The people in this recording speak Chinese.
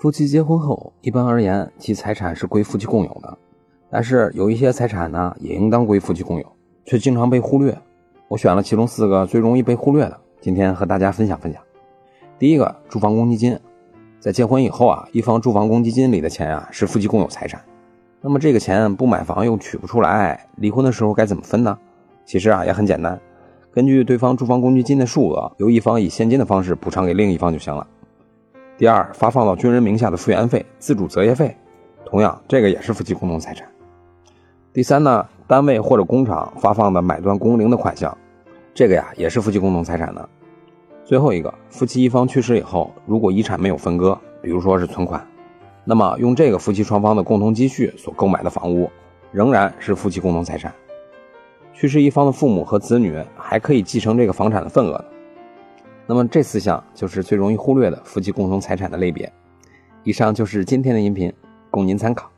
夫妻结婚后，一般而言，其财产是归夫妻共有的。但是有一些财产呢，也应当归夫妻共有，却经常被忽略。我选了其中四个最容易被忽略的，今天和大家分享分享。第一个，住房公积金，在结婚以后啊，一方住房公积金里的钱啊是夫妻共有财产。那么这个钱不买房又取不出来，离婚的时候该怎么分呢？其实啊也很简单，根据对方住房公积金的数额，由一方以现金的方式补偿给另一方就行了。第二，发放到军人名下的复员费、自主择业费，同样这个也是夫妻共同财产。第三呢，单位或者工厂发放的买断工龄的款项，这个呀也是夫妻共同财产的。最后一个，夫妻一方去世以后，如果遗产没有分割，比如说是存款，那么用这个夫妻双方的共同积蓄所购买的房屋，仍然是夫妻共同财产。去世一方的父母和子女还可以继承这个房产的份额的。那么这四项就是最容易忽略的夫妻共同财产的类别。以上就是今天的音频，供您参考。